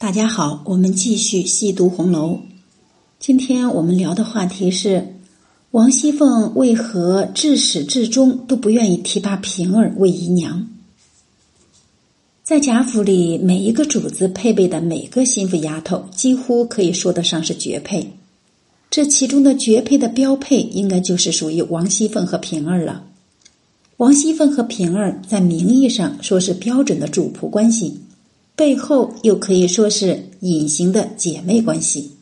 大家好，我们继续细读红楼。今天我们聊的话题是王熙凤为何至始至终都不愿意提拔平儿为姨娘。在贾府里，每一个主子配备的每个心腹丫头，几乎可以说得上是绝配。这其中的绝配的标配，应该就是属于王熙凤和平儿了。王熙凤和平儿在名义上说是标准的主仆关系。背后又可以说是隐形的姐妹关系。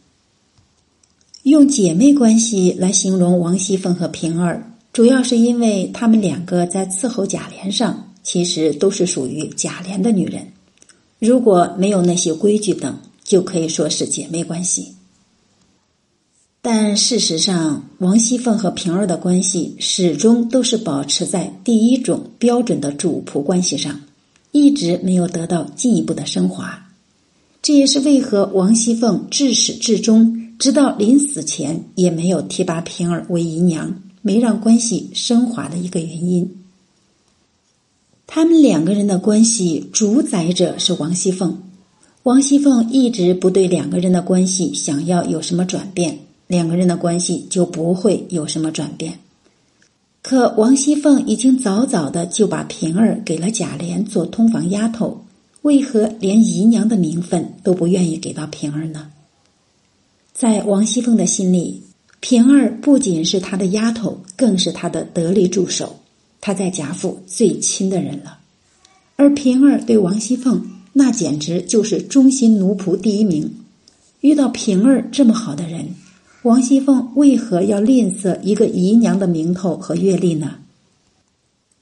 用姐妹关系来形容王熙凤和平儿，主要是因为她们两个在伺候贾琏上，其实都是属于贾琏的女人。如果没有那些规矩等，就可以说是姐妹关系。但事实上，王熙凤和平儿的关系始终都是保持在第一种标准的主仆关系上。一直没有得到进一步的升华，这也是为何王熙凤至始至终，直到临死前也没有提拔平儿为姨娘，没让关系升华的一个原因。他们两个人的关系主宰者是王熙凤，王熙凤一直不对两个人的关系想要有什么转变，两个人的关系就不会有什么转变。可王熙凤已经早早的就把平儿给了贾琏做通房丫头，为何连姨娘的名分都不愿意给到平儿呢？在王熙凤的心里，平儿不仅是她的丫头，更是她的得力助手，她在贾府最亲的人了。而平儿对王熙凤那简直就是忠心奴仆第一名，遇到平儿这么好的人。王熙凤为何要吝啬一个姨娘的名头和阅历呢？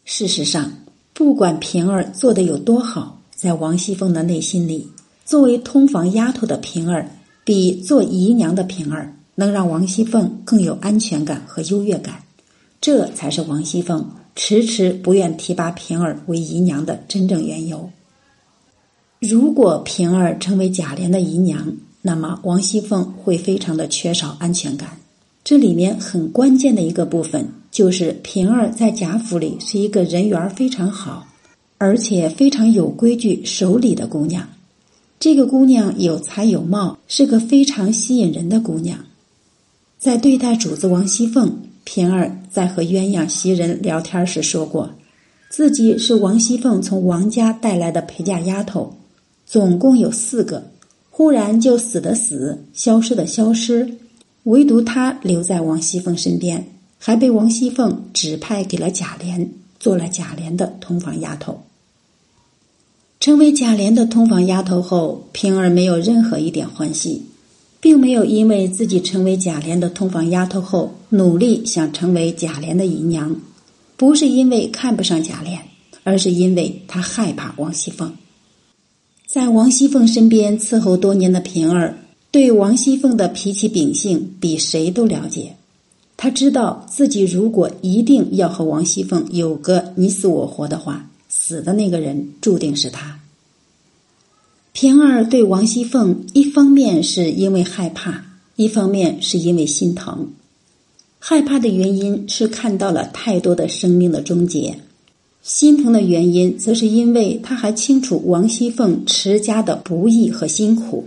事实上，不管平儿做的有多好，在王熙凤的内心里，作为通房丫头的平儿，比做姨娘的平儿能让王熙凤更有安全感和优越感。这才是王熙凤迟迟不愿提拔平儿为姨娘的真正缘由。如果平儿成为贾琏的姨娘，那么王熙凤会非常的缺少安全感，这里面很关键的一个部分就是平儿在贾府里是一个人缘非常好，而且非常有规矩、守礼的姑娘。这个姑娘有才有貌，是个非常吸引人的姑娘。在对待主子王熙凤，平儿在和鸳鸯袭人聊天时说过，自己是王熙凤从王家带来的陪嫁丫头，总共有四个。忽然就死的死，消失的消失，唯独他留在王熙凤身边，还被王熙凤指派给了贾琏，做了贾琏的通房丫头。成为贾琏的通房丫头后，平儿没有任何一点欢喜，并没有因为自己成为贾琏的通房丫头后努力想成为贾琏的姨娘，不是因为看不上贾琏，而是因为他害怕王熙凤。在王熙凤身边伺候多年的平儿，对王熙凤的脾气秉性比谁都了解。他知道自己如果一定要和王熙凤有个你死我活的话，死的那个人注定是他。平儿对王熙凤，一方面是因为害怕，一方面是因为心疼。害怕的原因是看到了太多的生命的终结。心疼的原因，则是因为他还清楚王熙凤持家的不易和辛苦。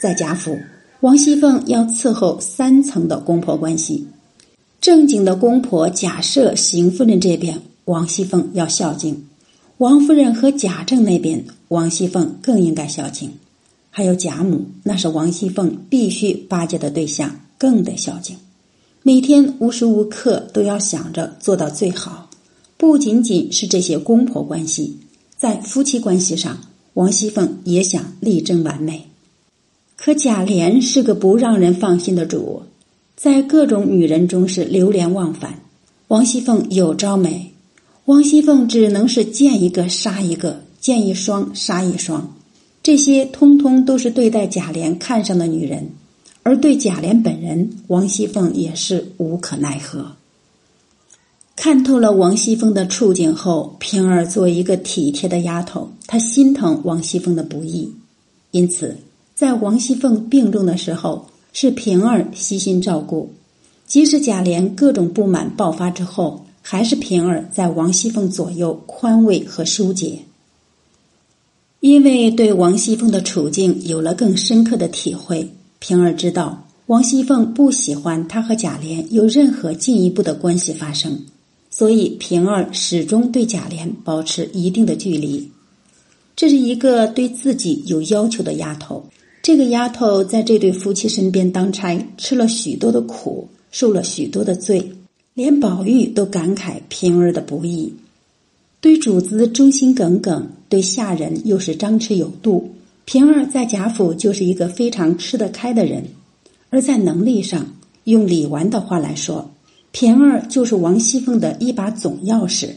在贾府，王熙凤要伺候三层的公婆关系。正经的公婆贾赦、邢夫人这边，王熙凤要孝敬；王夫人和贾政那边，王熙凤更应该孝敬。还有贾母，那是王熙凤必须巴结的对象，更得孝敬。每天无时无刻都要想着做到最好。不仅仅是这些公婆关系，在夫妻关系上，王熙凤也想力争完美。可贾琏是个不让人放心的主，在各种女人中是流连忘返。王熙凤有招没？王熙凤只能是见一个杀一个，见一双杀一双。这些通通都是对待贾琏看上的女人，而对贾琏本人，王熙凤也是无可奈何。看透了王熙凤的处境后，平儿作为一个体贴的丫头，她心疼王熙凤的不易，因此在王熙凤病重的时候，是平儿悉心照顾。即使贾琏各种不满爆发之后，还是平儿在王熙凤左右宽慰和疏解。因为对王熙凤的处境有了更深刻的体会，平儿知道王熙凤不喜欢她和贾琏有任何进一步的关系发生，所以平儿始终对贾琏保持一定的距离。这是一个对自己有要求的丫头。这个丫头在这对夫妻身边当差，吃了许多的苦，受了许多的罪，连宝玉都感慨平儿的不易。对主子忠心耿耿，对下人又是张弛有度。平儿在贾府就是一个非常吃得开的人，而在能力上，用李纨的话来说，平儿就是王熙凤的一把总钥匙。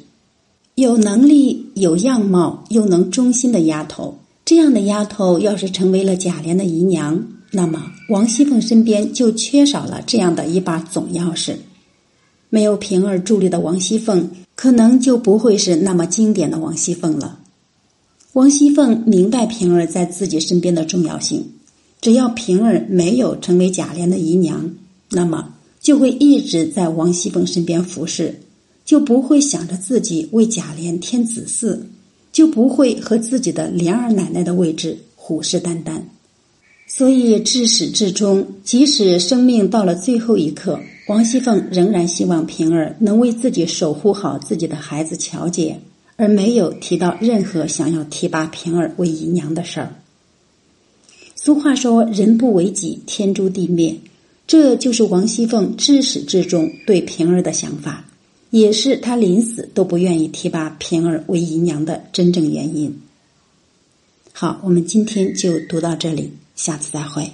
有能力、有样貌又能忠心的丫头，这样的丫头要是成为了贾琏的姨娘，那么王熙凤身边就缺少了这样的一把总钥匙。没有平儿助力的王熙凤，可能就不会是那么经典的王熙凤了。王熙凤明白平儿在自己身边的重要性，只要平儿没有成为贾琏的姨娘，那么就会一直在王熙凤身边服侍。就不会想着自己为贾琏添子嗣，就不会和自己的琏儿奶奶的位置虎视眈眈。所以至始至终，即使生命到了最后一刻，王熙凤仍然希望平儿能为自己守护好自己的孩子乔姐，而没有提到任何想要提拔平儿为姨娘的事儿。俗话说：“人不为己，天诛地灭。”这就是王熙凤至始至终对平儿的想法。也是她临死都不愿意提拔平儿为姨娘的真正原因。好，我们今天就读到这里，下次再会。